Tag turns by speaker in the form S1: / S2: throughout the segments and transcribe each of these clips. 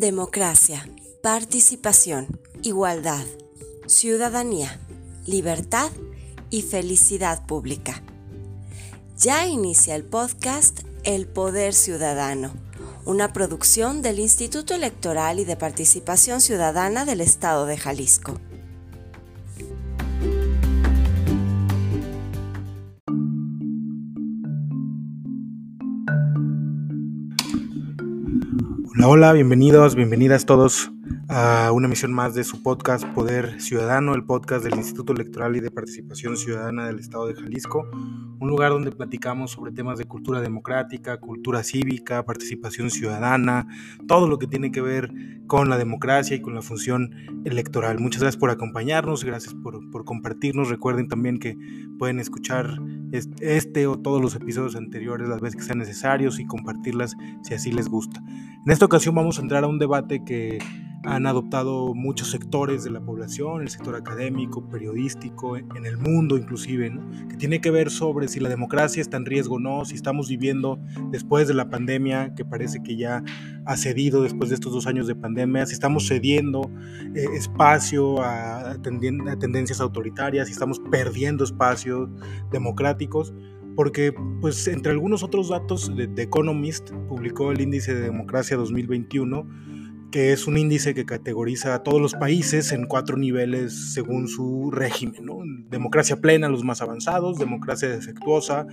S1: Democracia, participación, igualdad, ciudadanía, libertad y felicidad pública. Ya inicia el podcast El Poder Ciudadano, una producción del Instituto Electoral y de Participación Ciudadana del Estado de Jalisco.
S2: Hola, bienvenidos, bienvenidas todos a una emisión más de su podcast Poder Ciudadano, el podcast del Instituto Electoral y de Participación Ciudadana del Estado de Jalisco, un lugar donde platicamos sobre temas de cultura democrática, cultura cívica, participación ciudadana, todo lo que tiene que ver con la democracia y con la función electoral. Muchas gracias por acompañarnos, gracias por, por compartirnos. Recuerden también que pueden escuchar este o todos los episodios anteriores las veces que sean necesarios y compartirlas si así les gusta. En esta ocasión vamos a entrar a un debate que han adoptado muchos sectores de la población, el sector académico, periodístico, en el mundo inclusive, que tiene que ver sobre si la democracia está en riesgo o no, si estamos viviendo después de la pandemia, que parece que ya ha cedido después de estos dos años de pandemia, si estamos cediendo eh, espacio a, a tendencias autoritarias, si estamos perdiendo espacios democráticos porque pues entre algunos otros datos The Economist publicó el índice de democracia 2021 que es un índice que categoriza a todos los países en cuatro niveles según su régimen. Democracia plena, los más avanzados, democracia defectuosa,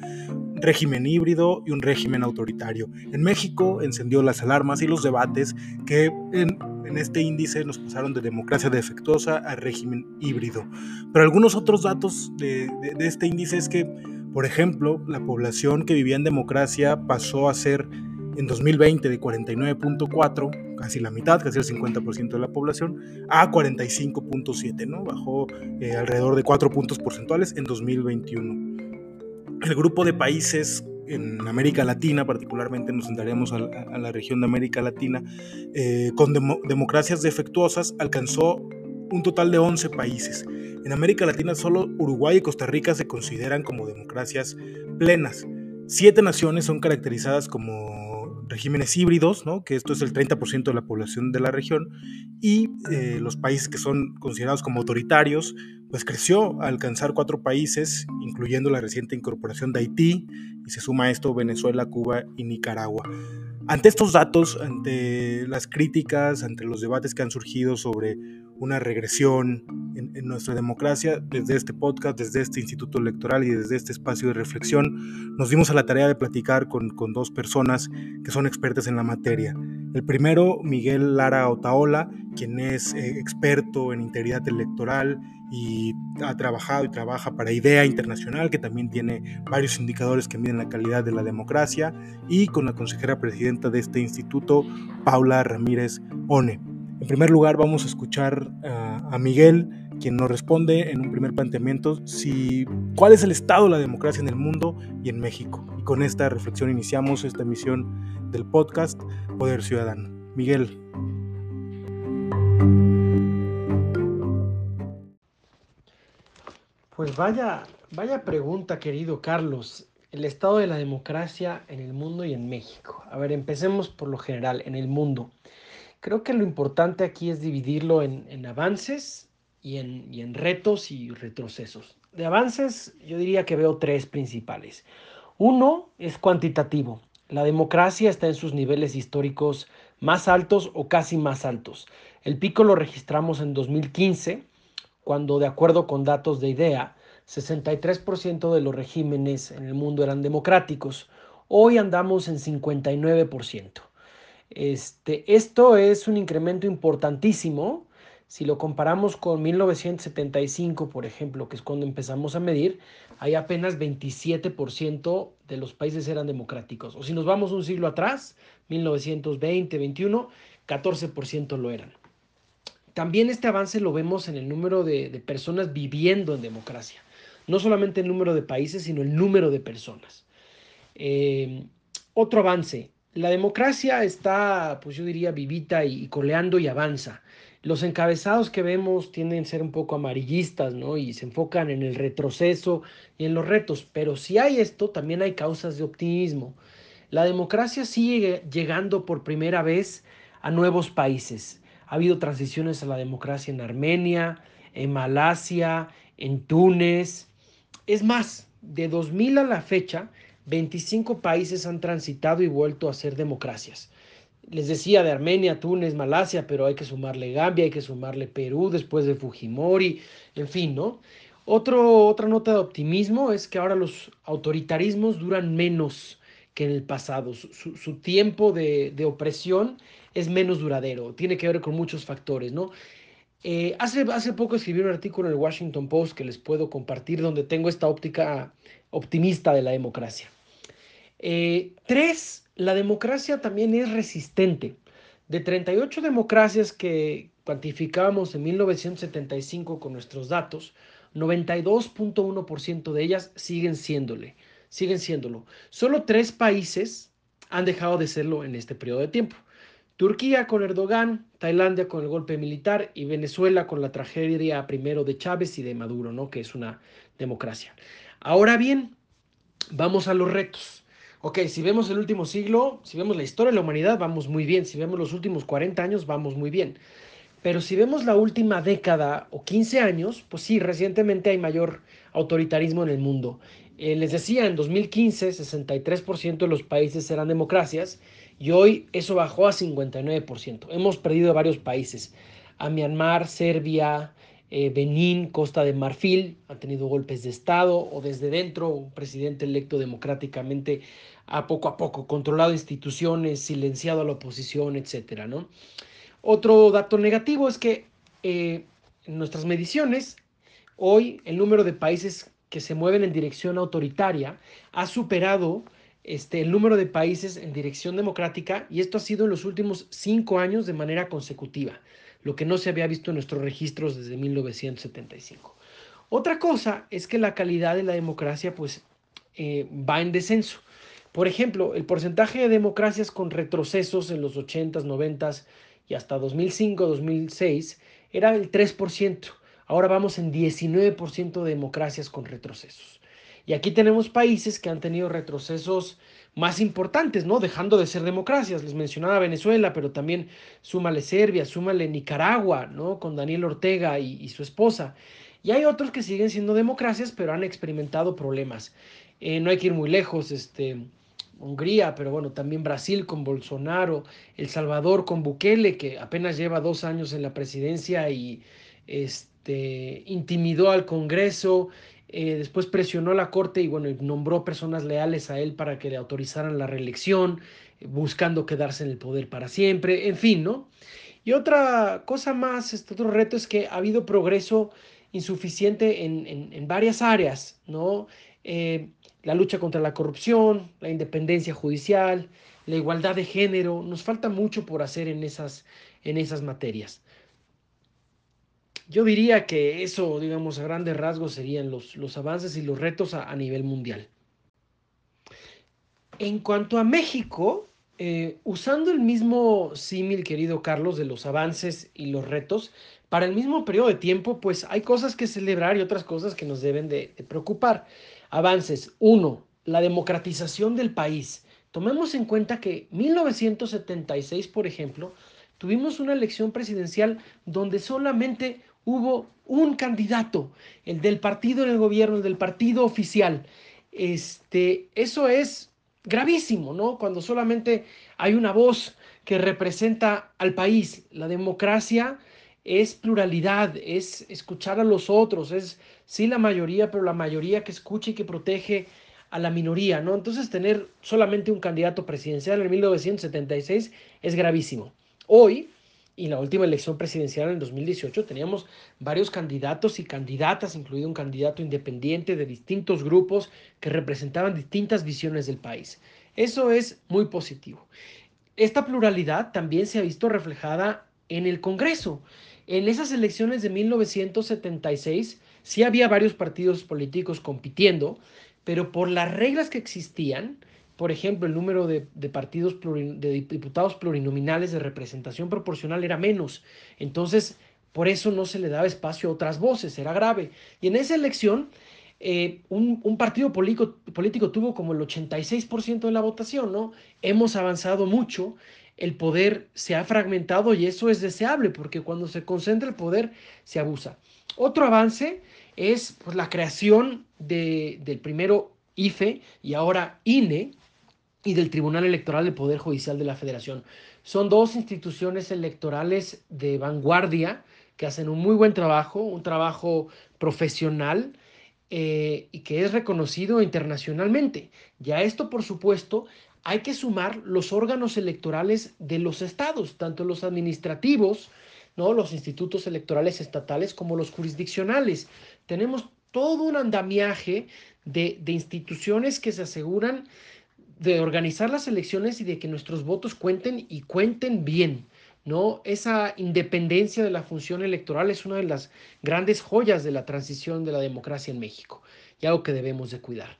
S2: régimen híbrido y un régimen autoritario. En México encendió las alarmas y los debates que en, este índice nos pasaron de democracia defectuosa a régimen híbrido. Pero algunos otros datos de este índice es que, por ejemplo, la población que vivía en democracia pasó a ser en 2020 de 49.4, casi la mitad, casi el 50% de la población, a 45.7, ¿no? Bajó eh, alrededor de 4 puntos porcentuales en 2021. El grupo de países en América Latina, particularmente nos centraremos a, la región de América Latina, eh, con democracias defectuosas, alcanzó un total de 11 países. En América Latina solo Uruguay y Costa Rica se consideran como democracias plenas. Siete naciones son caracterizadas como regímenes híbridos, ¿no? que esto es el 30% de la población de la región, y eh, los países que son considerados como autoritarios, pues creció a alcanzar cuatro países, incluyendo la reciente incorporación de Haití, y se suma a esto Venezuela, Cuba y Nicaragua. Ante estos datos, ante las críticas, ante los debates que han surgido sobre una regresión en, nuestra democracia, desde este podcast, desde este instituto electoral y desde este espacio de reflexión, nos dimos a la tarea de platicar con, dos personas que son expertas en la materia. El primero, Miguel Lara Otaola, quien es eh, experto en integridad electoral y ha trabajado y trabaja para IDEA Internacional, que también tiene varios indicadores que miden la calidad de la democracia, y con la consejera presidenta de este instituto, Paula Ramírez One. En primer lugar, vamos a escuchar a Miguel, quien nos responde en un primer planteamiento si, cuál es el estado de la democracia en el mundo y en México. Y con esta reflexión iniciamos esta emisión del podcast Poder Ciudadano. Miguel.
S3: Pues vaya, vaya pregunta, querido Carlos. El estado de la democracia en el mundo y en México. A ver, empecemos por lo general, en el mundo. Creo que lo importante aquí es dividirlo en, avances y en, retos y retrocesos. De avances yo diría que veo tres principales. Uno es cuantitativo. La democracia está en sus niveles históricos más altos o casi más altos. El pico lo registramos en 2015, cuando de acuerdo con datos de IDEA, 63% de los regímenes en el mundo eran democráticos. Hoy andamos en 59%. Este, esto es un incremento importantísimo. Si lo comparamos con 1975, por ejemplo, que es cuando empezamos a medir, hay apenas 27% de los países eran democráticos. O si nos vamos un siglo atrás, 1920, 21, 14% lo eran. También este avance lo vemos en el número de, personas viviendo en democracia. No solamente el número de países, sino el número de personas. Eh, otro avance, la democracia está, pues yo diría, vivita y, coleando y avanza. Los encabezados que vemos tienden a ser un poco amarillistas, ¿no? Y se enfocan en el retroceso y en los retos. Pero si hay esto, también hay causas de optimismo. La democracia sigue llegando por primera vez a nuevos países. Ha habido transiciones a la democracia en Armenia, en Malasia, en Túnez. Es más, de 2000 a la fecha, 25 países han transitado y vuelto a ser democracias. Les decía de Armenia, Túnez, Malasia, pero hay que sumarle Gambia, hay que sumarle Perú después de Fujimori, en fin, ¿no? otra nota de optimismo es que ahora los autoritarismos duran menos que en el pasado. Su, tiempo de, opresión es menos duradero. Tiene que ver con muchos factores, ¿no? Eh, hace, hace poco escribí un artículo en el Washington Post que les puedo compartir donde tengo esta óptica optimista de la democracia. Eh, tres, la democracia también es resistente. De 38 democracias que cuantificábamos en 1975 con nuestros datos, 92.1% de ellas siguen siguen siéndolo. Solo tres países han dejado de serlo en este periodo de tiempo. Turquía con Erdogan, Tailandia con el golpe militar y Venezuela con la tragedia primero de Chávez y de Maduro, ¿no? que es una democracia. Ahora bien, vamos a los retos. Ok, si vemos el último siglo, si vemos la historia de la humanidad, vamos muy bien. Si vemos los últimos 40 años, vamos muy bien. Pero si vemos la última década o 15 años, pues sí, recientemente hay mayor autoritarismo en el mundo. Eh, les decía, en 2015 63% de los países eran democracias y hoy eso bajó a 59%. Hemos perdido varios países. A Myanmar, Serbia, eh, Benín, Costa de Marfil, han tenido golpes de Estado o desde dentro un presidente electo democráticamente a poco a poco, controlado instituciones, silenciado a la oposición, etcétera, ¿no? Otro dato negativo es que eh, en nuestras mediciones, hoy el número de países que se mueven en dirección autoritaria ha superado este, el número de países en dirección democrática y esto ha sido en los últimos cinco años de manera consecutiva, lo que no se había visto en nuestros registros desde 1975. Otra cosa es que la calidad de la democracia pues eh, va en descenso. Por ejemplo, el porcentaje de democracias con retrocesos en los 80s, 90s y hasta 2005-2006 era el 3%. Ahora vamos en 19% de democracias con retrocesos. Y aquí tenemos países que han tenido retrocesos más importantes, ¿no? Dejando de ser democracias. Les mencionaba Venezuela, pero también súmale Serbia, súmale Nicaragua, ¿no? Con Daniel Ortega y, su esposa. Y hay otros que siguen siendo democracias, pero han experimentado problemas. Eh, no hay que ir muy lejos, este, Hungría, pero bueno, también Brasil con Bolsonaro, El Salvador con Bukele, que apenas lleva dos años en la presidencia y este, intimidó al Congreso, eh, después presionó a la Corte y bueno, nombró personas leales a él para que le autorizaran la reelección, buscando quedarse en el poder para siempre, en fin, ¿no? Y otra cosa más, este otro reto es que ha habido progreso insuficiente en, varias áreas, ¿no? Eh, la lucha contra la corrupción, la independencia judicial, la igualdad de género. Nos falta mucho por hacer en esas, en esas materias. Yo diría que eso, digamos, a grandes rasgos serían los, los avances y los retos a, nivel mundial. En cuanto a México, eh, usando el mismo símil, querido Carlos, de los avances y los retos, para el mismo periodo de tiempo, pues hay cosas que celebrar y otras cosas que nos deben de preocupar. Avances. Uno, la democratización del país. Tomemos en cuenta que 1976, por ejemplo, tuvimos una elección presidencial donde solamente hubo un candidato, el del partido en el gobierno, el del partido oficial. Este, eso es gravísimo, ¿no? Cuando solamente hay una voz que representa al país. La democracia es pluralidad, es escuchar a los otros, es sí la mayoría, pero la mayoría que escucha y que protege a la minoría, ¿no? Entonces tener solamente un candidato presidencial en 1976 es gravísimo. Hoy, y la última elección presidencial en 2018, teníamos varios candidatos y candidatas, incluido un candidato independiente de distintos grupos que representaban distintas visiones del país. Eso es muy positivo. Esta pluralidad también se ha visto reflejada en el Congreso. En esas elecciones de 1976 sí había varios partidos políticos compitiendo, pero por las reglas que existían, por ejemplo, el número de, partidos de diputados plurinominales de representación proporcional era menos. Entonces, por eso no se le daba espacio a otras voces, era grave. Y en esa elección, eh, un, partido político, político tuvo como el 86% de la votación, ¿no? Hemos avanzado mucho, el poder se ha fragmentado y eso es deseable porque cuando se concentra el poder se abusa. Otro avance es pues, la creación de, del primero IFE y ahora INE y del Tribunal Electoral del Poder Judicial de la Federación. Son dos instituciones electorales de vanguardia que hacen un muy buen trabajo, un trabajo profesional eh, y que es reconocido internacionalmente. Ya esto, por supuesto, hay que sumar los órganos electorales de los estados, tanto los administrativos, ¿no? los institutos electorales estatales como los jurisdiccionales. Tenemos todo un andamiaje de, de instituciones que se aseguran de organizar las elecciones y de que nuestros votos cuenten y cuenten bien. ¿no? Esa independencia de la función electoral es una de las grandes joyas de la transición de la democracia en México y algo que debemos de cuidar.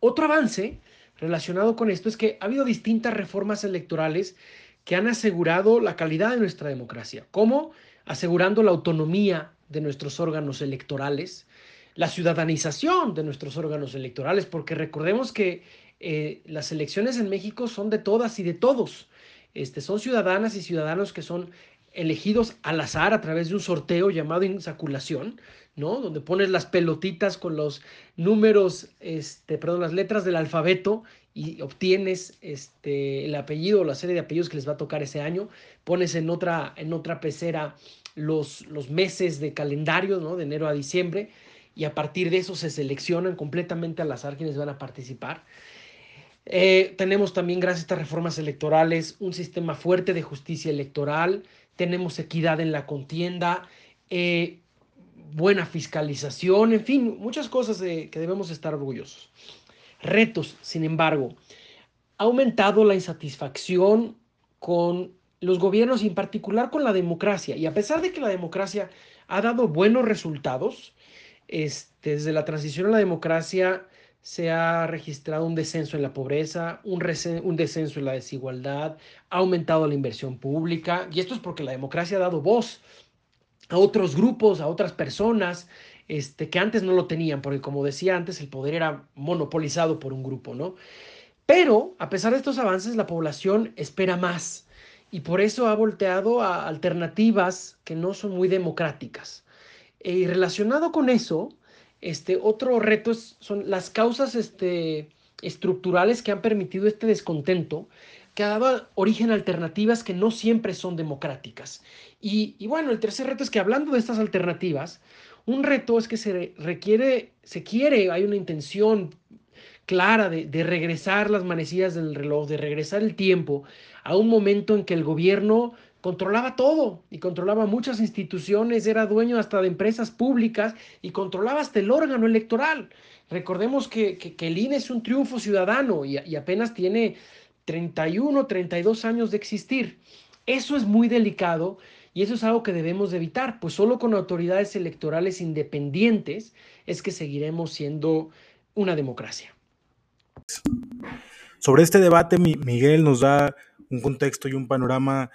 S3: Otro avance relacionado con esto es que ha habido distintas reformas electorales que han asegurado la calidad de nuestra democracia, como asegurando la autonomía de nuestros órganos electorales, la ciudadanización de nuestros órganos electorales, porque recordemos que eh, las elecciones en México son de todas y de todos. Este, son ciudadanas y ciudadanos que son elegidos al azar a través de un sorteo llamado insaculación, ¿no? Donde pones las pelotitas con los números, este, perdón, las letras del alfabeto y obtienes este, el apellido o la serie de apellidos que les va a tocar ese año. Pones en otra, en otra pecera los, los meses de calendario, ¿no? De enero a diciembre y a partir de eso se seleccionan completamente al azar quienes van a participar. Eh, tenemos también, gracias a estas reformas electorales, un sistema fuerte de justicia electoral, tenemos equidad en la contienda, eh, buena fiscalización, en fin, muchas cosas que debemos estar orgullosos. Retos, sin embargo, ha aumentado la insatisfacción con los gobiernos y en particular con la democracia. Y a pesar de que la democracia ha dado buenos resultados, este, desde la transición a la democracia se ha registrado un descenso en la pobreza, un, descenso en la desigualdad, ha aumentado la inversión pública, y esto es porque la democracia ha dado voz a otros grupos, a otras personas, este, que antes no lo tenían, porque como decía antes, el poder era monopolizado por un grupo, ¿no? Pero, a pesar de estos avances, la población espera más, y por eso ha volteado a alternativas que no son muy democráticas. Y relacionado con eso, este, otro reto son las causas este, estructurales que han permitido este descontento, que dado origen a alternativas que no siempre son democráticas. Y, y, bueno, el tercer reto es que hablando de estas alternativas, un reto es que se requiere, se quiere, hay una intención clara de, de regresar las manecillas del reloj, de regresar el tiempo a un momento en que el gobierno controlaba todo y controlaba muchas instituciones, era dueño hasta de empresas públicas y controlaba hasta el órgano electoral. Recordemos que, que, el INE es un triunfo ciudadano y, apenas tiene 31, 32 años de existir. Eso es muy delicado y eso es algo que debemos de evitar, pues solo con autoridades electorales independientes es que seguiremos siendo una democracia.
S2: Sobre este debate, Miguel nos da un contexto y un panorama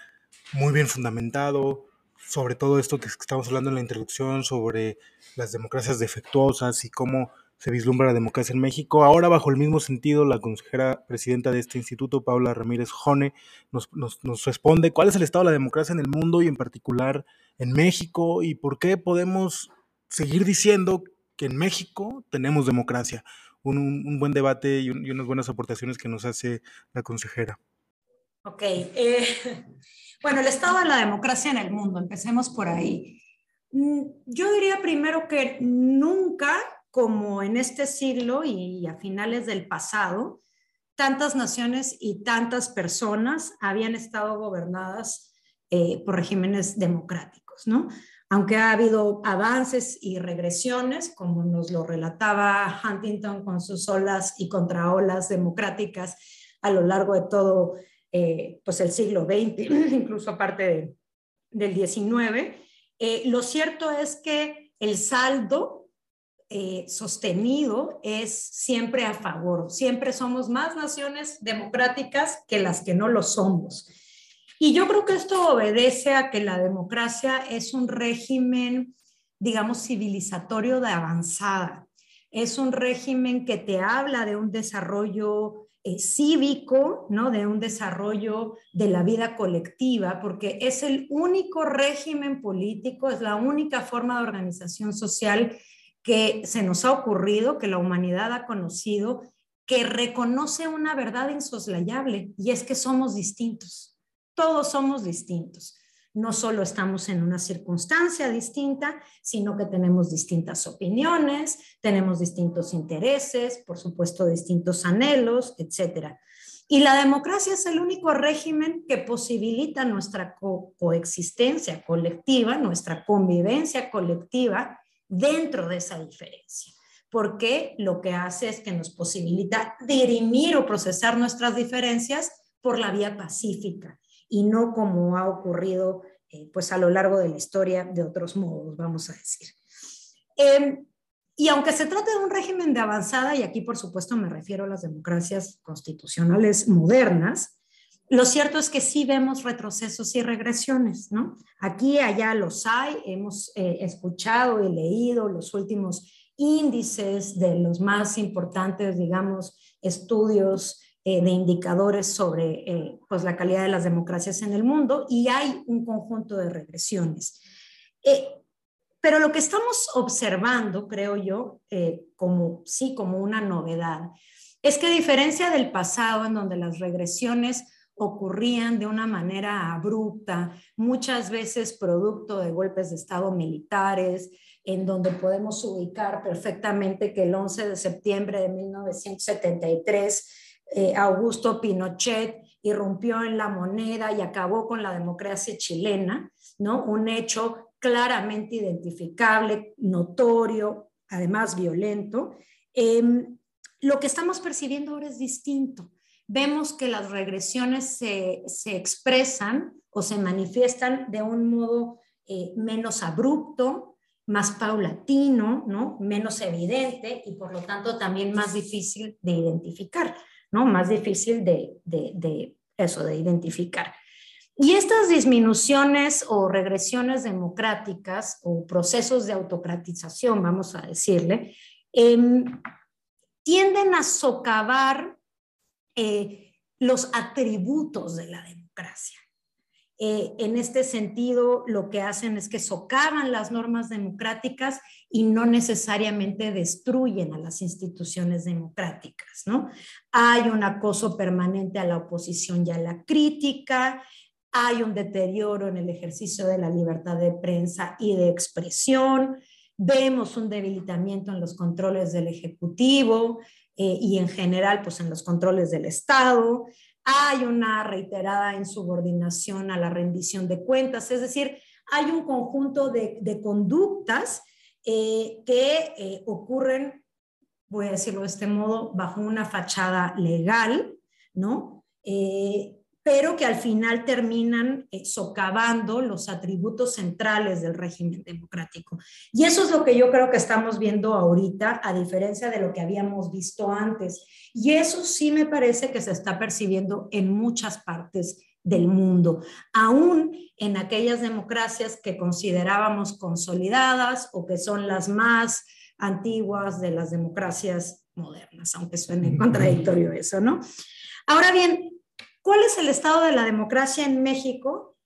S2: muy bien fundamentado sobre todo esto que estamos hablando en la introducción, sobre las democracias defectuosas y cómo se vislumbra la democracia en México. Ahora, bajo el mismo sentido, la consejera presidenta de este instituto, Paula Ramírez Jone, nos, nos, responde cuál es el estado de la democracia en el mundo y en particular en México y por qué podemos seguir diciendo que en México tenemos democracia. Un, buen debate y, unas buenas aportaciones que nos hace la consejera.
S4: Ok. Eh, bueno, el estado de la democracia en el mundo, empecemos por ahí. Mm, yo diría primero que nunca, como en este siglo y a finales del pasado, tantas naciones y tantas personas habían estado gobernadas eh, por regímenes democráticos, ¿no? Aunque ha habido avances y regresiones, como nos lo relataba Huntington con sus olas y contraolas democráticas a lo largo de todo eh, pues el siglo XX, incluso aparte del XIX. Eh, lo cierto es que el saldo eh, sostenido es siempre a favor. Siempre somos más naciones democráticas que las que no lo somos. Y yo creo que esto obedece a que la democracia es un régimen, digamos, civilizatorio de avanzada. es un régimen que te habla de un desarrollo eh, cívico, ¿no? de un desarrollo de la vida colectiva, porque es el único régimen político, es la única forma de organización social que se nos ha ocurrido, que la humanidad ha conocido, que reconoce una verdad insoslayable, y es que somos distintos, todos somos distintos no solo estamos en una circunstancia distinta, sino que tenemos distintas opiniones, tenemos distintos intereses, por supuesto distintos anhelos, etc. Y la democracia es el único régimen que posibilita nuestra coexistencia colectiva, nuestra convivencia colectiva dentro de esa diferencia porque lo que hace es que nos posibilita dirimir o procesar nuestras diferencias por la vía pacífica, y no como ha ocurrido eh, pues a lo largo de la historia de otros modos, vamos a decir. Em, y aunque se trate de un régimen de avanzada, y aquí por supuesto me refiero a las democracias constitucionales modernas, lo cierto es que sí vemos retrocesos y regresiones, ¿no? Aquí allá los hay, hemos eh, escuchado y leído los últimos índices de los más importantes, digamos, estudios eh, de indicadores sobre eh, pues la calidad de las democracias en el mundo y hay un conjunto de regresiones. Eh, pero lo que estamos observando, creo yo, como sí, como una novedad, es que a diferencia del pasado, en donde las regresiones ocurrían de una manera abrupta, muchas veces producto de golpes de Estado militares, en donde podemos ubicar perfectamente que el 11 de septiembre de 1973 eh, Augusto Pinochet irrumpió en la moneda y acabó con la democracia chilena, ¿no? Un hecho claramente identificable, notorio, además violento. Em, lo que estamos percibiendo ahora es distinto. Vemos que las regresiones se, expresan o se manifiestan de un modo eh, menos abrupto, más paulatino, ¿no? menos evidente y por lo tanto también más difícil de identificar. ¿No? Más difícil de, eso, de identificar. Y estas disminuciones o regresiones democráticas o procesos de autocratización, vamos a decirle, em, tienden a socavar eh, los atributos de la democracia. Eh, en este sentido, lo que hacen es que socavan las normas democráticas y no necesariamente destruyen a las instituciones democráticas, ¿no? Hay un acoso permanente a la oposición y a la crítica, hay un deterioro en el ejercicio de la libertad de prensa y de expresión, vemos un debilitamiento en los controles del Ejecutivo eh, y en general, pues en los controles del Estado, hay una reiterada insubordinación a la rendición de cuentas, es decir, hay un conjunto de, conductas eh, que eh, ocurren, voy a decirlo de este modo, bajo una fachada legal, ¿no? Eh, pero que al final terminan eh, socavando los atributos centrales del régimen democrático. Y eso es lo que yo creo que estamos viendo ahorita, a diferencia de lo que habíamos visto antes. Y eso sí me parece que se está percibiendo en muchas partes del mundo, aún en aquellas democracias que considerábamos consolidadas o que son las más antiguas de las democracias modernas, aunque suene contradictorio eso, ¿no? Ahora bien, ¿Cuál es el estado de la democracia en México?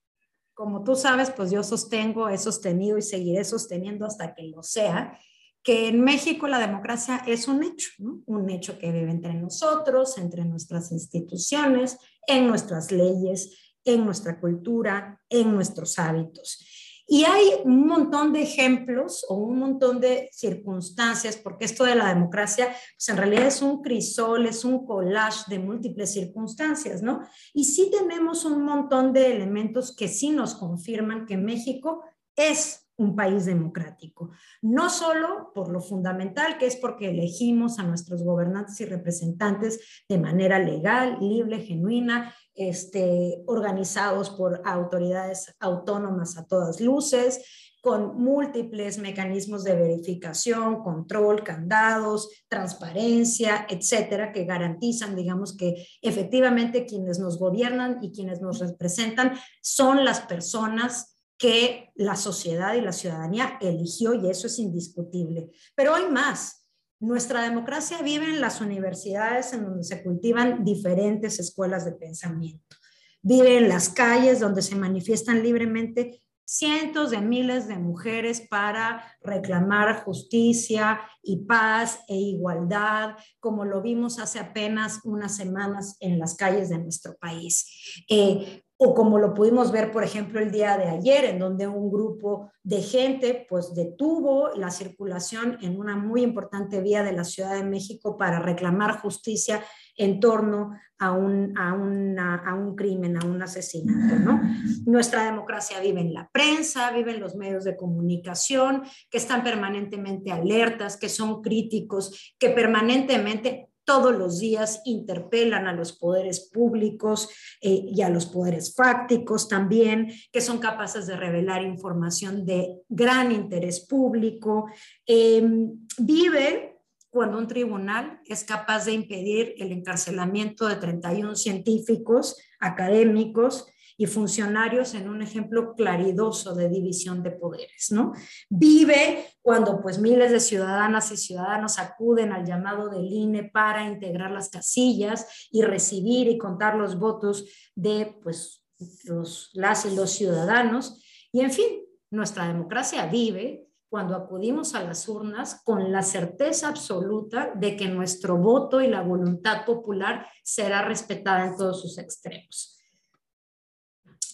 S4: Como tú sabes, pues yo sostengo, he sostenido y seguiré sosteniendo hasta que lo sea, que en México la democracia es un hecho, un hecho que vive entre nosotros, entre nuestras instituciones, en nuestras leyes, en nuestra cultura, en nuestros hábitos. Y hay un montón de ejemplos o un montón de circunstancias, porque esto de la democracia, pues en realidad es un crisol, es un collage de múltiples circunstancias, ¿no? Y sí tenemos un montón de elementos que sí nos confirman que México es un país democrático. No solo por lo fundamental, que es porque elegimos a nuestros gobernantes y representantes de manera legal, libre, genuina, este, organizados por autoridades autónomas a todas luces, con múltiples mecanismos de verificación, control, candados, transparencia, etcétera, que garantizan, digamos, que efectivamente quienes nos gobiernan y quienes nos representan son las personas que la sociedad y la ciudadanía eligió y eso es indiscutible. Pero hay más. Nuestra democracia vive en las universidades en donde se cultivan diferentes escuelas de pensamiento. Vive en las calles donde se manifiestan libremente cientos de miles de mujeres para reclamar justicia y paz e igualdad, como lo vimos hace apenas unas semanas en las calles de nuestro país. Eh, o como lo pudimos ver, por ejemplo, el día de ayer, en donde un grupo de gente pues detuvo la circulación en una muy importante vía de la Ciudad de México para reclamar justicia en torno a un, a, a un crimen, a un asesinato. ¿no? Nuestra democracia vive en la prensa, vive en los medios de comunicación, que están permanentemente alertas, que son críticos, que permanentemente todos los días interpelan a los poderes públicos eh, y a los poderes fácticos también, que son capaces de revelar información de gran interés público. Em, vive cuando un tribunal es capaz de impedir el encarcelamiento de 31 científicos académicos y funcionarios en un ejemplo claridoso de división de poderes, ¿no? Vive cuando pues miles de ciudadanas y ciudadanos acuden al llamado del INE para integrar las casillas y recibir y contar los votos de pues los, las y los ciudadanos. Y en fin, nuestra democracia vive cuando acudimos a las urnas con la certeza absoluta de que nuestro voto y la voluntad popular será respetada en todos sus extremos.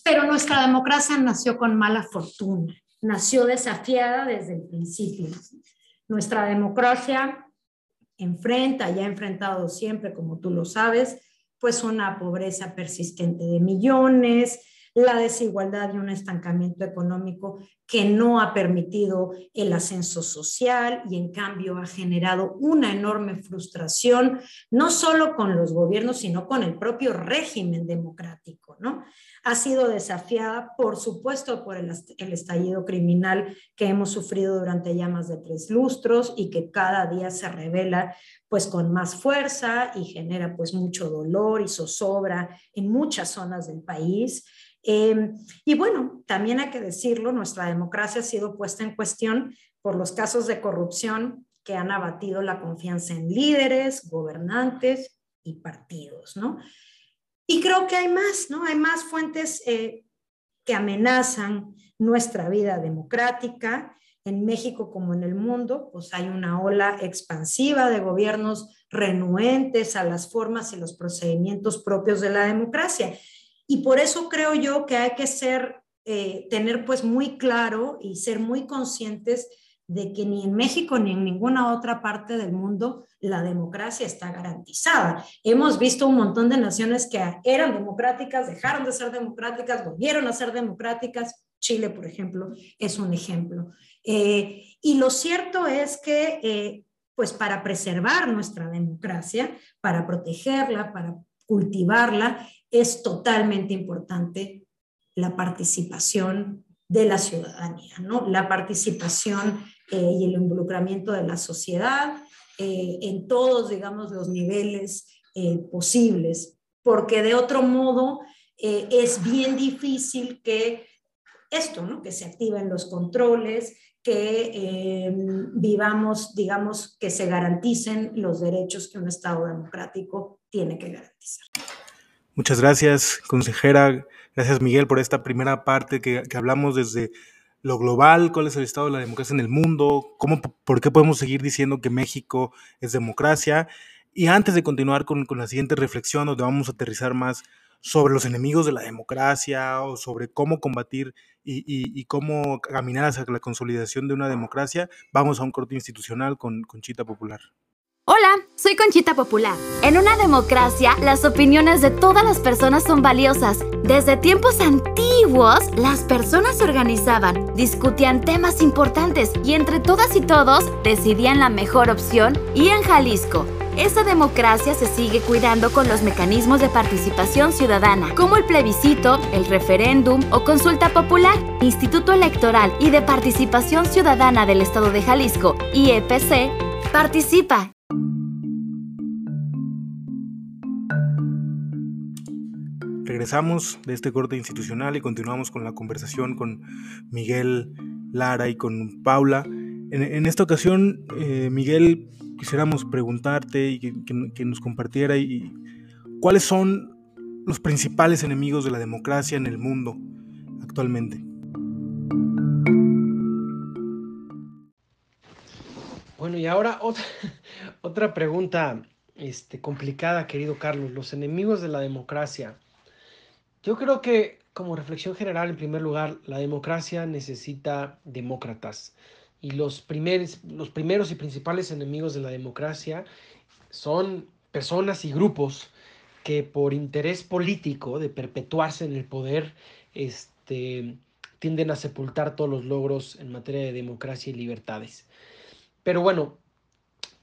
S4: Pero nuestra democracia nació con mala fortuna, nació desafiada desde el principio. Nuestra democracia enfrenta y ha enfrentado siempre, como tú lo sabes, pues una pobreza persistente de millones, la desigualdad y un estancamiento económico que no ha permitido el ascenso social y en cambio ha generado una enorme frustración, no solo con los gobiernos, sino con el propio régimen democrático, ¿no? Ha sido desafiada, por supuesto, por el, estallido criminal que hemos sufrido durante ya más de tres lustros y que cada día se revela pues con más fuerza y genera pues mucho dolor y zozobra en muchas zonas del país. Em, y bueno, también hay que decirlo, nuestra democracia ha sido puesta en cuestión por los casos de corrupción que han abatido la confianza en líderes, gobernantes y partidos, ¿no? Y creo que hay más, ¿no? Hay más fuentes eh, que amenazan nuestra vida democrática. En México como en el mundo, pues hay una ola expansiva de gobiernos renuentes a las formas y los procedimientos propios de la democracia. Y por eso creo yo que hay que ser, eh, tener pues muy claro y ser muy conscientes de que ni en México ni en ninguna otra parte del mundo la democracia está garantizada. Hemos visto un montón de naciones que eran democráticas, dejaron de ser democráticas, volvieron a ser democráticas. Chile, por ejemplo, es un ejemplo. Eh, y lo cierto es que, eh, pues para preservar nuestra democracia, para protegerla, para cultivarla, es totalmente importante la participación de la ciudadanía, ¿no? La participación eh, y el involucramiento de la sociedad eh, en todos, digamos, los niveles eh, posibles, porque de otro modo es bien difícil que esto, ¿no? Que se activen los controles, que vivamos, digamos, que se garanticen los derechos que un Estado democrático tiene que garantizar.
S2: Muchas gracias, consejera. Gracias, Miguel, por esta primera parte que, hablamos desde lo global, cuál es el estado de la democracia en el mundo, cómo, por qué podemos seguir diciendo que México es democracia. Y antes de continuar con, la siguiente reflexión, donde vamos a aterrizar más sobre los enemigos de la democracia o sobre cómo combatir y, cómo caminar hacia la consolidación de una democracia, vamos a un corte institucional con Conchita Popular.
S5: Hola, soy Conchita Popular. En una democracia, las opiniones de todas las personas son valiosas. Desde tiempos antiguos, las personas se organizaban, discutían temas importantes y entre todas y todos decidían la mejor opción y en Jalisco. Esa democracia se sigue cuidando con los mecanismos de participación ciudadana, como el plebiscito, el referéndum o consulta popular. Instituto Electoral y de Participación Ciudadana del Estado de Jalisco, IEPC, participa
S2: Regresamos de este corte institucional y continuamos con la conversación con Miguel Lara y con Paula. En, esta ocasión, eh, Miguel, quisiéramos preguntarte y que, nos compartiera y, cuáles son los principales enemigos de la democracia en el mundo actualmente.
S3: Bueno, y ahora otra, otra pregunta este, complicada, querido Carlos. Los enemigos de la democracia. Yo creo que como reflexión general, en primer lugar, la democracia necesita demócratas. Y los, primeros, los primeros y principales enemigos de la democracia son personas y grupos que por interés político de perpetuarse en el poder, este, tienden a sepultar todos los logros en materia de democracia y libertades. Pero bueno,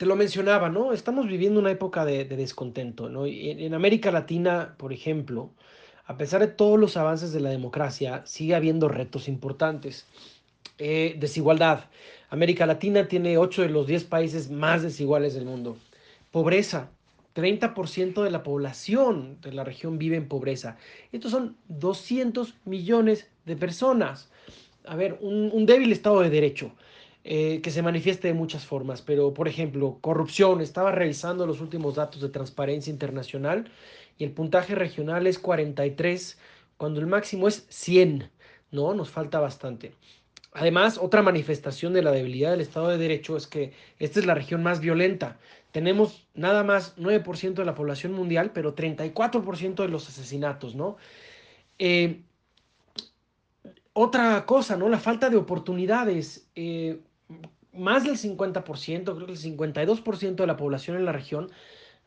S3: te lo mencionaba, ¿no? Estamos viviendo una época de, descontento, ¿no? en América Latina, por ejemplo, a pesar de todos los avances de la democracia, sigue habiendo retos importantes. Eh, desigualdad. América Latina tiene 8 de los 10 países más desiguales del mundo. Pobreza. 30% de la población de la región vive en pobreza. Estos son 200 millones de personas. A ver, un, débil estado de derecho eh, que se manifiesta de muchas formas, pero por ejemplo, corrupción. Estaba revisando los últimos datos de Transparencia Internacional y el puntaje regional es 43, cuando el máximo es 100, ¿no? Nos falta bastante. Además, otra manifestación de la debilidad del Estado de Derecho es que esta es la región más violenta. Tenemos nada más 9% de la población mundial, pero 34% de los asesinatos, ¿no? Eh, otra cosa, ¿no? La falta de oportunidades. Eh, más del 50%, creo que el 52% de la población en la región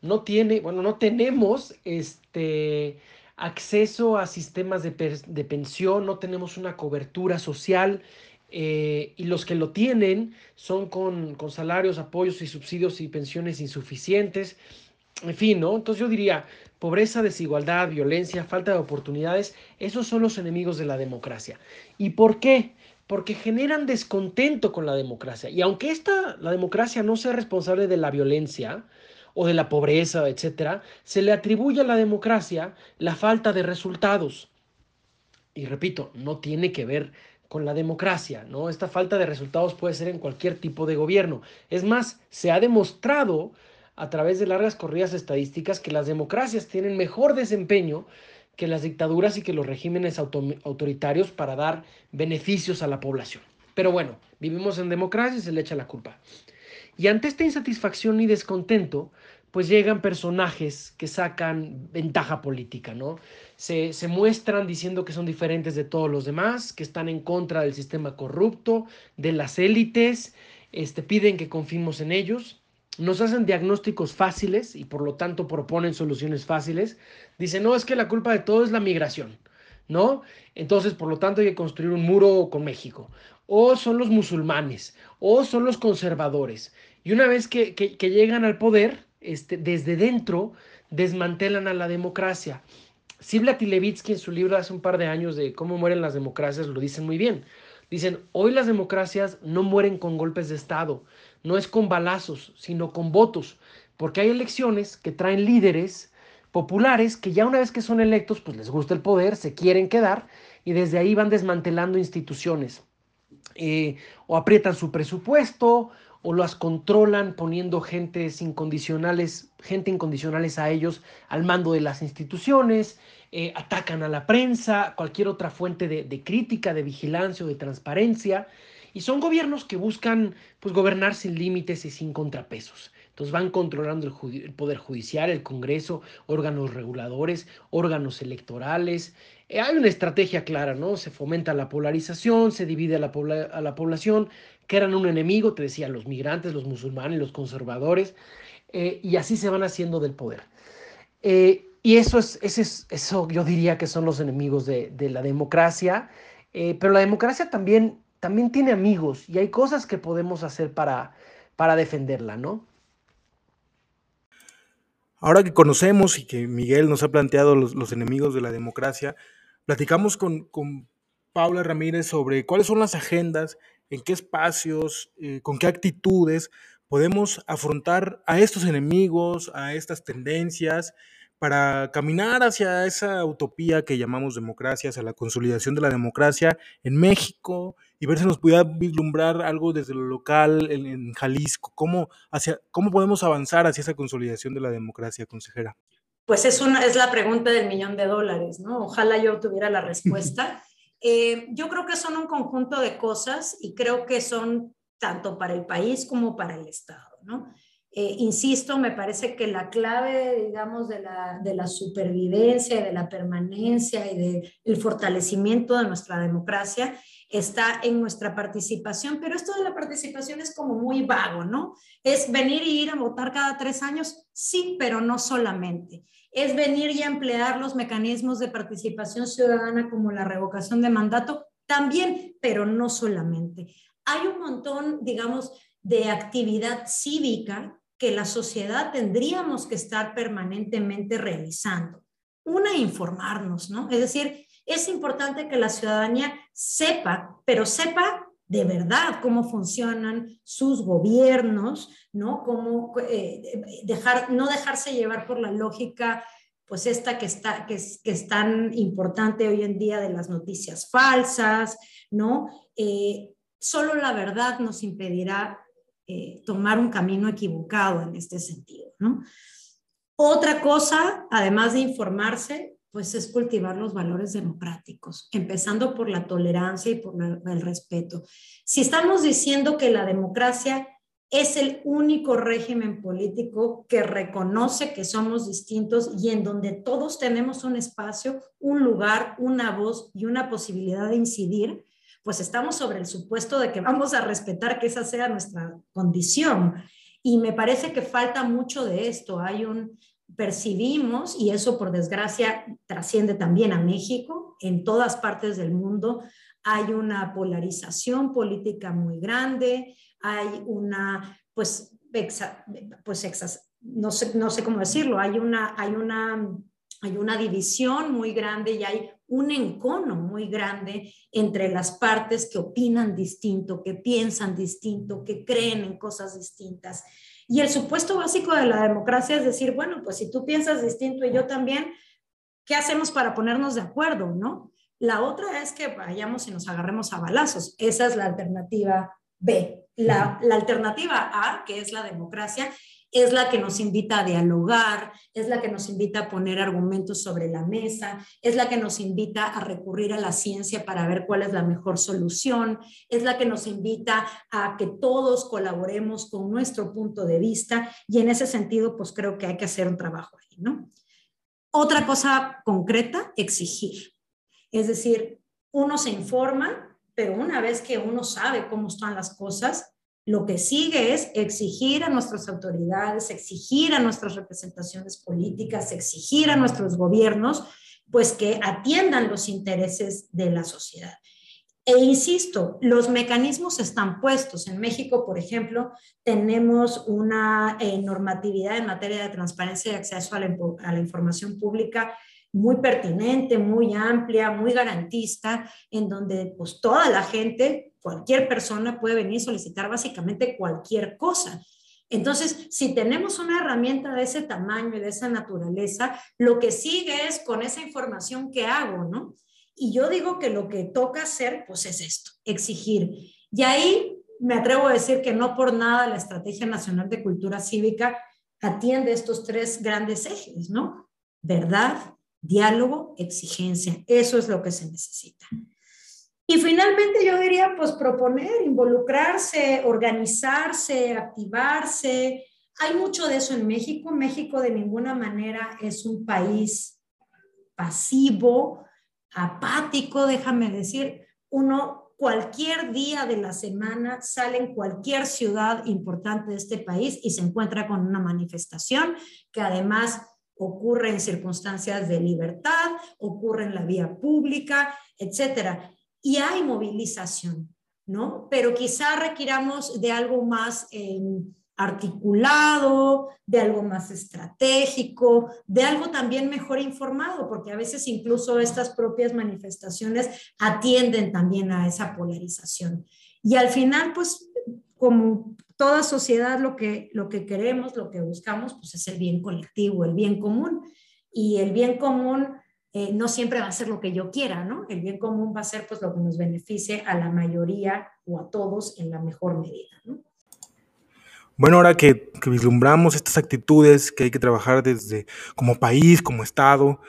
S3: no tiene, bueno, no tenemos este acceso a sistemas de, pensión, no tenemos una cobertura social eh, y los que lo tienen son con, con, salarios, apoyos y subsidios y pensiones insuficientes. En fin, ¿no? Entonces yo diría, pobreza, desigualdad, violencia, falta de oportunidades, esos son los enemigos de la democracia. ¿Y por qué? Porque generan descontento con la democracia. Y aunque esta, la democracia no sea responsable de la violencia, o de la pobreza, etcétera, se le atribuye a la democracia la falta de resultados. Y repito, no tiene que ver con la democracia, ¿no? Esta falta de resultados puede ser en cualquier tipo de gobierno. Es más, se ha demostrado a través de largas corridas estadísticas que las democracias tienen mejor desempeño que las dictaduras y que los regímenes autoritarios para dar beneficios a la población. Pero bueno, vivimos en democracia y se le echa la culpa. Y ante esta insatisfacción y descontento, pues llegan personajes que sacan ventaja política, ¿no? Se, muestran diciendo que son diferentes de todos los demás, que están en contra del sistema corrupto, de las élites, este, piden que confiemos en ellos, nos hacen diagnósticos fáciles y por lo tanto proponen soluciones fáciles. Dicen, no, es que la culpa de todo es la migración, ¿no? Entonces, por lo tanto, hay que construir un muro con México o son los musulmanes, o son los conservadores. Y una vez que, llegan al poder, este, desde dentro desmantelan a la democracia. Sibla Tilevitsky en su libro hace un par de años de cómo mueren las democracias lo dicen muy bien. Dicen, hoy las democracias no mueren con golpes de Estado, no es con balazos, sino con votos, porque hay elecciones que traen líderes populares que ya una vez que son electos, pues les gusta el poder, se quieren quedar y desde ahí van desmantelando instituciones. Eh, o aprietan su presupuesto o las controlan poniendo gente incondicionales, a ellos al mando de las instituciones, eh, atacan a la prensa, cualquier otra fuente de, crítica, de vigilancia o de transparencia. Y son gobiernos que buscan pues, gobernar sin límites y sin contrapesos. Entonces van controlando el, Poder Judicial, el Congreso, órganos reguladores, órganos electorales. Eh, hay una estrategia clara, ¿no? Se fomenta la polarización, se divide a la, a la población, que eran un enemigo, te decía, los migrantes, los musulmanes, los conservadores, eh, y así se van haciendo del poder. Eh, y eso es, eso yo diría que son los enemigos de, de la democracia, pero la democracia también, también tiene amigos y hay cosas que podemos hacer para, para defenderla, ¿no?
S2: Ahora que conocemos y que Miguel nos ha planteado los, enemigos de la democracia, platicamos con, Paula Ramírez sobre cuáles son las agendas, en qué espacios, eh, con qué actitudes podemos afrontar a estos enemigos, a estas tendencias, para caminar hacia esa utopía que llamamos democracia, hacia la consolidación de la democracia en México y ver si nos pudiera vislumbrar algo desde lo local en, Jalisco. ¿Cómo, hacia, ¿Cómo podemos avanzar hacia esa consolidación de la democracia, consejera?
S4: Pues es, una, es la pregunta del millón de dólares, ¿no? Ojalá yo tuviera la respuesta. Eh, yo creo que son un conjunto de cosas y creo que son tanto para el país como para el Estado, ¿no? Eh, insisto, me parece que la clave, digamos, de la, de la supervivencia, de la permanencia y del fortalecimiento de nuestra democracia está en nuestra participación, pero esto de la participación es como muy vago, ¿no? Es venir y ir a votar cada tres años, sí, pero no solamente. Es venir y emplear los mecanismos de participación ciudadana como la revocación de mandato, también, pero no solamente. Hay un montón, digamos, de actividad cívica que la sociedad tendríamos que estar permanentemente realizando. Una, informarnos, ¿no? Es decir, es importante que la ciudadanía sepa, pero sepa de verdad cómo funcionan sus gobiernos, ¿no? Cómo eh, dejar, no dejarse llevar por la lógica, pues esta que, está, que, es, que es tan importante hoy en día de las noticias falsas, ¿no? Eh, solo la verdad nos impedirá eh, tomar un camino equivocado en este sentido, ¿no? Otra cosa, además de informarse, pues es cultivar los valores democráticos, empezando por la tolerancia y por el respeto. Si estamos diciendo que la democracia es el único régimen político que reconoce que somos distintos y en donde todos tenemos un espacio, un lugar, una voz y una posibilidad de incidir, pues estamos sobre el supuesto de que vamos a respetar que esa sea nuestra condición. Y me parece que falta mucho de esto. Hay un, percibimos, y eso por desgracia trasciende también a México, en todas partes del mundo, hay una polarización política muy grande, hay una, pues, pues no, sé, no sé cómo decirlo, hay una, hay una hay una división muy grande y hay un encono muy grande entre las partes que opinan distinto, que piensan distinto, que creen en cosas distintas. Y el supuesto básico de la democracia es decir, bueno, pues si tú piensas distinto y yo también, ¿qué hacemos para ponernos de acuerdo, no? La otra es que vayamos y nos agarremos a balazos. Esa es la alternativa B. La, la alternativa A, que es la democracia, es la que nos invita a dialogar, es la que nos invita a poner argumentos sobre la mesa, es la que nos invita a recurrir a la ciencia para ver cuál es la mejor solución, es la que nos invita a que todos colaboremos con nuestro punto de vista y en ese sentido, pues creo que hay que hacer un trabajo ahí, ¿no? Otra cosa concreta, exigir. Es decir, uno se informa, pero una vez que uno sabe cómo están las cosas, lo que sigue es exigir a nuestras autoridades, exigir a nuestras representaciones políticas, exigir a nuestros gobiernos, pues que atiendan los intereses de la sociedad. E insisto, los mecanismos están puestos. En México, por ejemplo, tenemos una eh, normatividad en materia de transparencia y acceso a la, a la información pública muy pertinente, muy amplia, muy garantista, en donde pues toda la gente cualquier persona puede venir a solicitar básicamente cualquier cosa. Entonces, si tenemos una herramienta de ese tamaño y de esa naturaleza, lo que sigue es con esa información que hago, ¿no? Y yo digo que lo que toca hacer, pues es esto, exigir. Y ahí me atrevo a decir que no por nada la Estrategia Nacional de Cultura Cívica atiende estos tres grandes ejes, ¿no? Verdad, diálogo, exigencia. Eso es lo que se necesita. Y finalmente yo diría, pues proponer, involucrarse, organizarse, activarse. Hay mucho de eso en México. México de ninguna manera es un país pasivo, apático, déjame decir. Uno cualquier día de la semana sale en cualquier ciudad importante de este país y se encuentra con una manifestación que además ocurre en circunstancias de libertad, ocurre en la vía pública, etcétera y hay movilización, ¿no? Pero quizá requiramos de algo más em, articulado, de algo más estratégico, de algo también mejor informado, porque a veces incluso estas propias manifestaciones atienden también a esa polarización. Y al final, pues, como toda sociedad, lo que, lo que queremos, lo que buscamos, pues es el bien colectivo, el bien común. Y el bien común eh, no siempre va a ser lo que yo quiera, ¿no? El bien común va a ser pues lo que nos beneficie a la mayoría o a todos en la mejor medida, ¿no?
S2: Bueno, ahora que, vislumbramos estas actitudes que hay que trabajar desde como país, como Estado,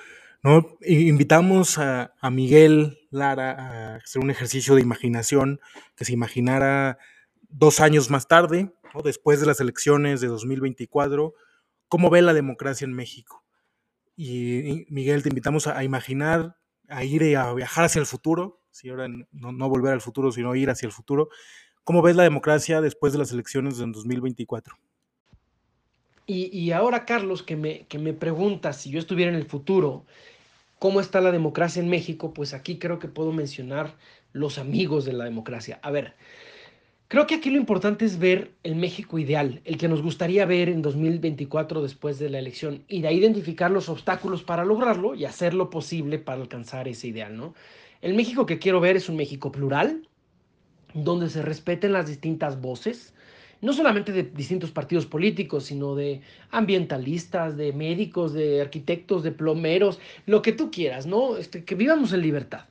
S2: ¿no? Invitamos a, a Miguel Lara a hacer un ejercicio de imaginación, que se imaginara dos años más tarde, después de las elecciones de 2024, cómo ve la democracia en México. Y, Miguel, te invitamos a, imaginar, a ir y a viajar hacia el futuro, si ahora no, volver al futuro, sino ir hacia el futuro, ¿Cómo ves la democracia después de las elecciones de 2024?
S3: Y, ahora, Carlos, que me, que me preguntas si yo estuviera en el futuro, ¿cómo está la democracia en México? Pues aquí creo que puedo mencionar los amigos de la democracia. A ver, creo que aquí lo importante es ver el México ideal, el que nos gustaría ver en 2024 después de la elección, y de ahí identificar los obstáculos para lograrlo y hacer lo posible para alcanzar ese ideal, ¿no? El México que quiero ver es un México plural, donde se respeten las distintas voces, no solamente de distintos partidos políticos, sino de ambientalistas, de médicos, de arquitectos, de plomeros, lo que tú quieras, ¿no? Este, que vivamos en libertad,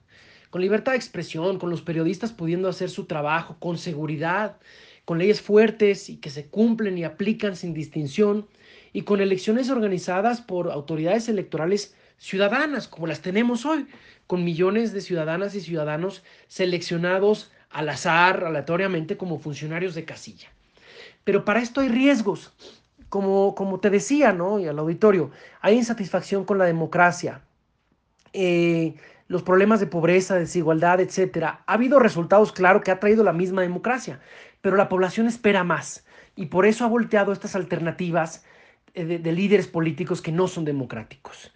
S3: con libertad de expresión, con los periodistas pudiendo hacer su trabajo con seguridad, con leyes fuertes y que se cumplen y aplican sin distinción, y con elecciones organizadas por autoridades electorales ciudadanas, como las tenemos hoy, con millones de ciudadanas y ciudadanos seleccionados al azar, aleatoriamente, como funcionarios de casilla. Pero para esto hay riesgos. Como, como te decía, ¿no? Y al auditorio, hay insatisfacción con la democracia. Eh, los problemas de pobreza, desigualdad, etcétera. Ha habido resultados, claro, que ha traído la misma democracia, pero la población espera más y por eso ha volteado estas alternativas eh, de, líderes políticos que no son democráticos.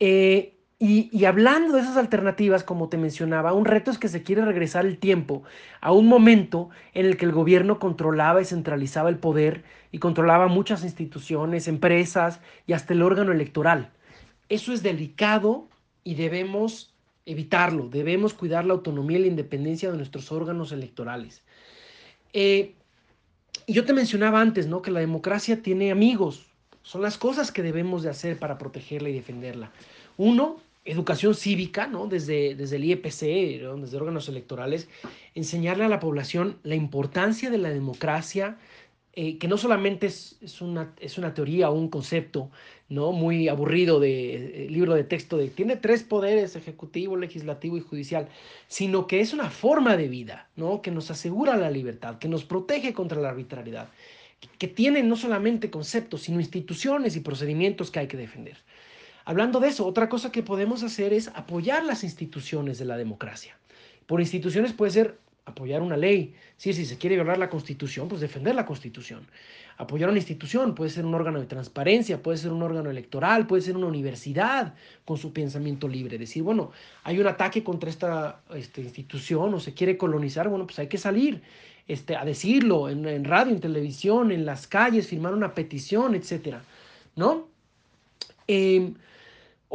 S3: Eh, y, hablando de esas alternativas, como te mencionaba, un reto es que se quiere regresar el tiempo a un momento en el que el gobierno controlaba y centralizaba el poder y controlaba muchas instituciones, empresas y hasta el órgano electoral. Eso es delicado y debemos evitarlo, debemos cuidar la autonomía y la independencia de nuestros órganos electorales. Eh, yo te mencionaba antes, ¿no? Que la democracia tiene amigos, son las cosas que debemos de hacer para protegerla y defenderla. Uno, educación cívica, ¿no? Desde, desde el IEPC, desde órganos electorales, enseñarle a la población la importancia de la democracia, eh, que no solamente es, una, es una teoría o un concepto, ¿no? Muy aburrido de eh, libro de texto de tiene tres poderes, ejecutivo, legislativo y judicial, sino que es una forma de vida, ¿no? Que nos asegura la libertad, que nos protege contra la arbitrariedad, que tiene no solamente conceptos, sino instituciones y procedimientos que hay que defender. Hablando de eso, otra cosa que podemos hacer es apoyar las instituciones de la democracia. Por instituciones puede ser apoyar una ley. si se quiere violar la constitución, pues defender la constitución. Apoyar una institución puede ser un órgano de transparencia, puede ser un órgano electoral, puede ser una universidad con su pensamiento libre. Decir, bueno, hay un ataque contra esta, esta institución o se quiere colonizar, bueno, pues hay que salir este, a decirlo en, radio, en televisión, en las calles, firmar una petición, etcétera. ¿No? Eh,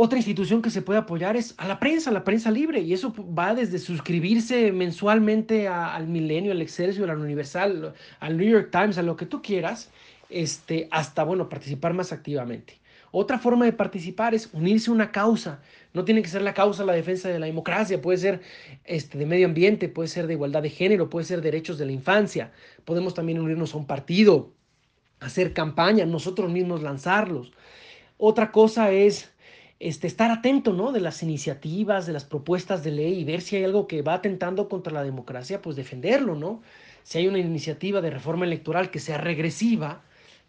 S3: otra institución que se puede apoyar es a la prensa, la prensa libre, y eso va desde suscribirse mensualmente al Milenio, al Excelsior, al Universal, al New York Times, a lo que tú quieras, este, hasta, bueno, participar más activamente. Otra forma de participar es unirse a una causa. No tiene que ser la causa la defensa de la democracia, puede ser este, de medio ambiente, puede ser de igualdad de género, puede ser derechos de la infancia. Podemos también unirnos a un partido, hacer campaña, nosotros mismos lanzarlos. Otra cosa es este, estar atento, ¿no? De las iniciativas, de las propuestas de ley y ver si hay algo que va atentando contra la democracia, pues defenderlo, ¿no? Si hay una iniciativa de reforma electoral que sea regresiva,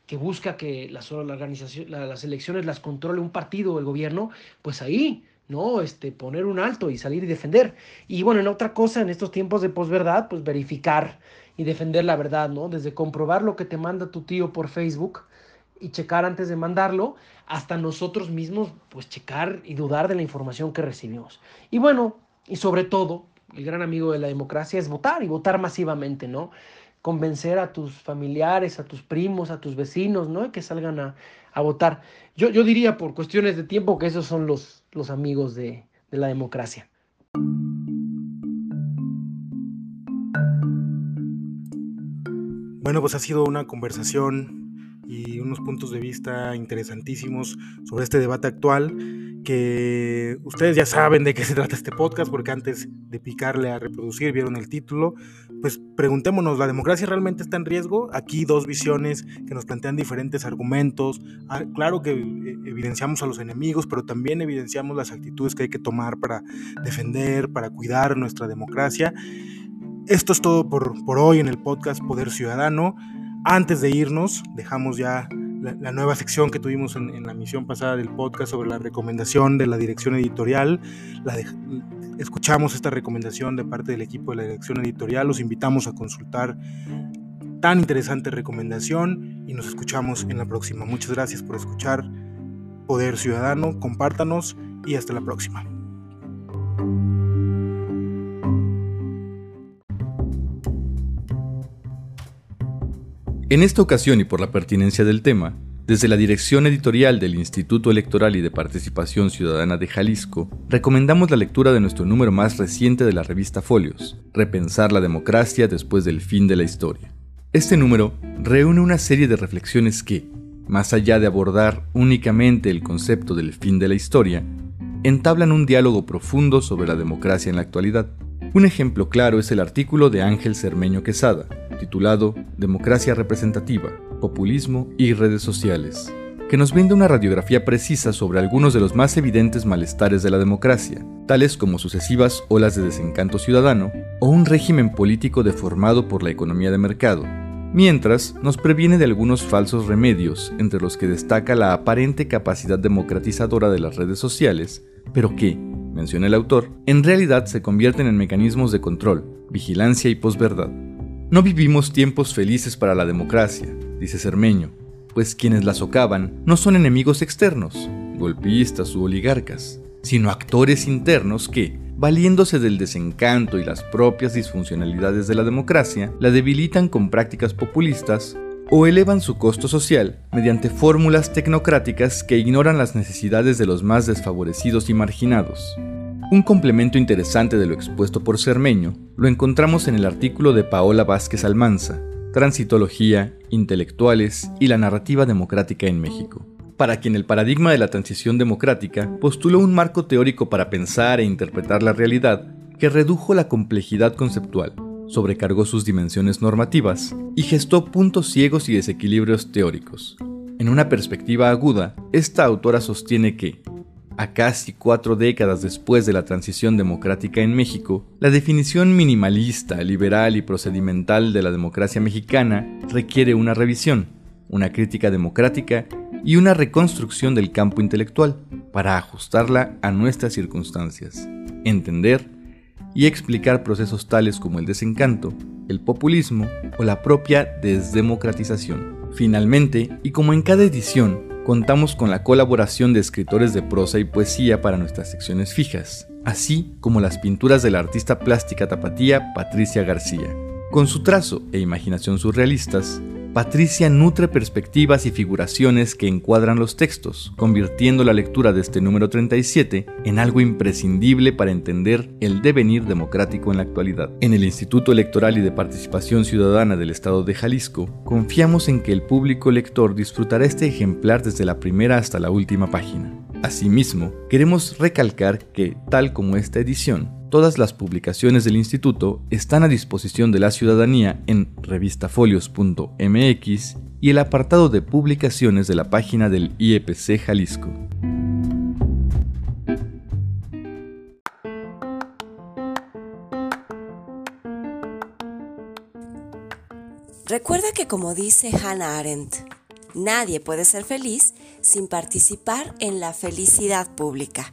S3: que busca que las, la organización, las elecciones las controle un partido o el gobierno, pues ahí, ¿no? Este, poner un alto y salir y defender. Y bueno, en otra cosa, en estos tiempos de posverdad, pues verificar y defender la verdad, ¿no? Desde comprobar lo que te manda tu tío por Facebook, y checar antes de mandarlo, hasta nosotros mismos, pues checar y dudar de la información que recibimos. Y bueno, y sobre todo, el gran amigo de la democracia es votar y votar masivamente, ¿no? Convencer a tus familiares, a tus primos, a tus vecinos, ¿no? Que salgan a, votar. Yo, yo, diría por cuestiones de tiempo que esos son los, los amigos de, de la democracia.
S2: Bueno, pues ha sido una conversación unos puntos de vista interesantísimos sobre este debate actual que ustedes ya saben de qué se trata este podcast, porque antes de picarle a reproducir vieron el título, pues preguntémonos, ¿la democracia realmente está en riesgo? Aquí dos visiones que nos plantean diferentes argumentos. Ah, claro que eh, evidenciamos a los enemigos, pero también evidenciamos las actitudes que hay que tomar para defender, para cuidar nuestra democracia. Esto es todo por, por hoy en el podcast Poder Ciudadano. Antes de irnos, dejamos ya la, nueva sección que tuvimos en, la misión pasada del podcast sobre la recomendación de la dirección editorial. escuchamos esta recomendación de parte del equipo de la dirección editorial. Los invitamos a consultar tan interesante recomendación y nos escuchamos en la próxima. Muchas gracias por escuchar Poder Ciudadano. Compártanos y hasta la próxima.
S6: En esta ocasión y por la pertinencia del tema, desde la dirección editorial del Instituto Electoral y de Participación Ciudadana de Jalisco, recomendamos la lectura de nuestro número más reciente de la revista Folios, Repensar la democracia después del fin de la historia. Este número reúne una serie de reflexiones que, más allá de abordar únicamente el concepto del fin de la historia, entablan un diálogo profundo sobre la democracia en la actualidad. Un ejemplo claro es el artículo de Ángel Cermeño Quesada, titulado Democracia Representativa, Populismo y Redes Sociales, que nos brinda una radiografía precisa sobre algunos de los más evidentes malestares de la democracia, tales como sucesivas olas de desencanto ciudadano o un régimen político deformado por la economía de mercado, mientras nos previene de algunos falsos remedios, entre los que destaca la aparente capacidad democratizadora de las redes sociales, pero que, menciona el autor, en realidad se convierten en mecanismos de control, vigilancia y posverdad. No vivimos tiempos felices para la democracia, dice Cermeño, pues quienes la socavan no son enemigos externos, golpistas u oligarcas, sino actores internos que, valiéndose del desencanto y las propias disfuncionalidades de la democracia, la debilitan con prácticas populistas o elevan su costo social mediante fórmulas tecnocráticas que ignoran las necesidades de los más desfavorecidos y marginados. Un complemento interesante de lo expuesto por Cermeño lo encontramos en el artículo de Paola Vázquez Almanza, Transitología, Intelectuales y la Narrativa Democrática en México, para quien el paradigma de la transición democrática postuló un marco teórico para pensar e interpretar la realidad que redujo la complejidad conceptual, sobrecargó sus dimensiones normativas y gestó puntos ciegos y desequilibrios teóricos. En una perspectiva aguda, esta autora sostiene que, a casi cuatro décadas después de la transición democrática en México, la definición minimalista, liberal y procedimental de la democracia mexicana requiere una revisión, una crítica democrática y una reconstrucción del campo intelectual para ajustarla a nuestras circunstancias, entender y explicar procesos tales como el desencanto, el populismo o la propia desdemocratización. Finalmente, y como en cada edición, contamos con la colaboración de escritores de prosa y poesía para nuestras secciones fijas, así como las pinturas de la artista plástica tapatía Patricia García. Con su trazo e imaginación surrealistas, Patricia nutre perspectivas y figuraciones que encuadran los textos, convirtiendo la lectura de este número 37 en algo imprescindible para entender el devenir democrático en la actualidad. En el Instituto Electoral y de Participación Ciudadana del Estado de Jalisco, confiamos en que el público lector disfrutará este ejemplar desde la primera hasta la última página. Asimismo, queremos recalcar que, tal como esta edición, Todas las publicaciones del instituto están a disposición de la ciudadanía en revistafolios.mx y el apartado de publicaciones de la página del IEPC Jalisco.
S1: Recuerda que como dice Hannah Arendt, nadie puede ser feliz sin participar en la felicidad pública.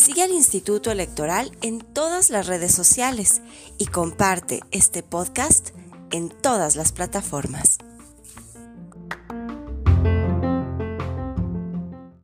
S1: Sigue al Instituto Electoral en todas las redes sociales y comparte este podcast en todas las plataformas.